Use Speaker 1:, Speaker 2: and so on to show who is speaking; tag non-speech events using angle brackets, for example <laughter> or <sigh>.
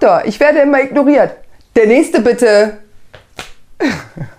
Speaker 1: Doktor, ich werde immer ignoriert. Der nächste bitte. <laughs>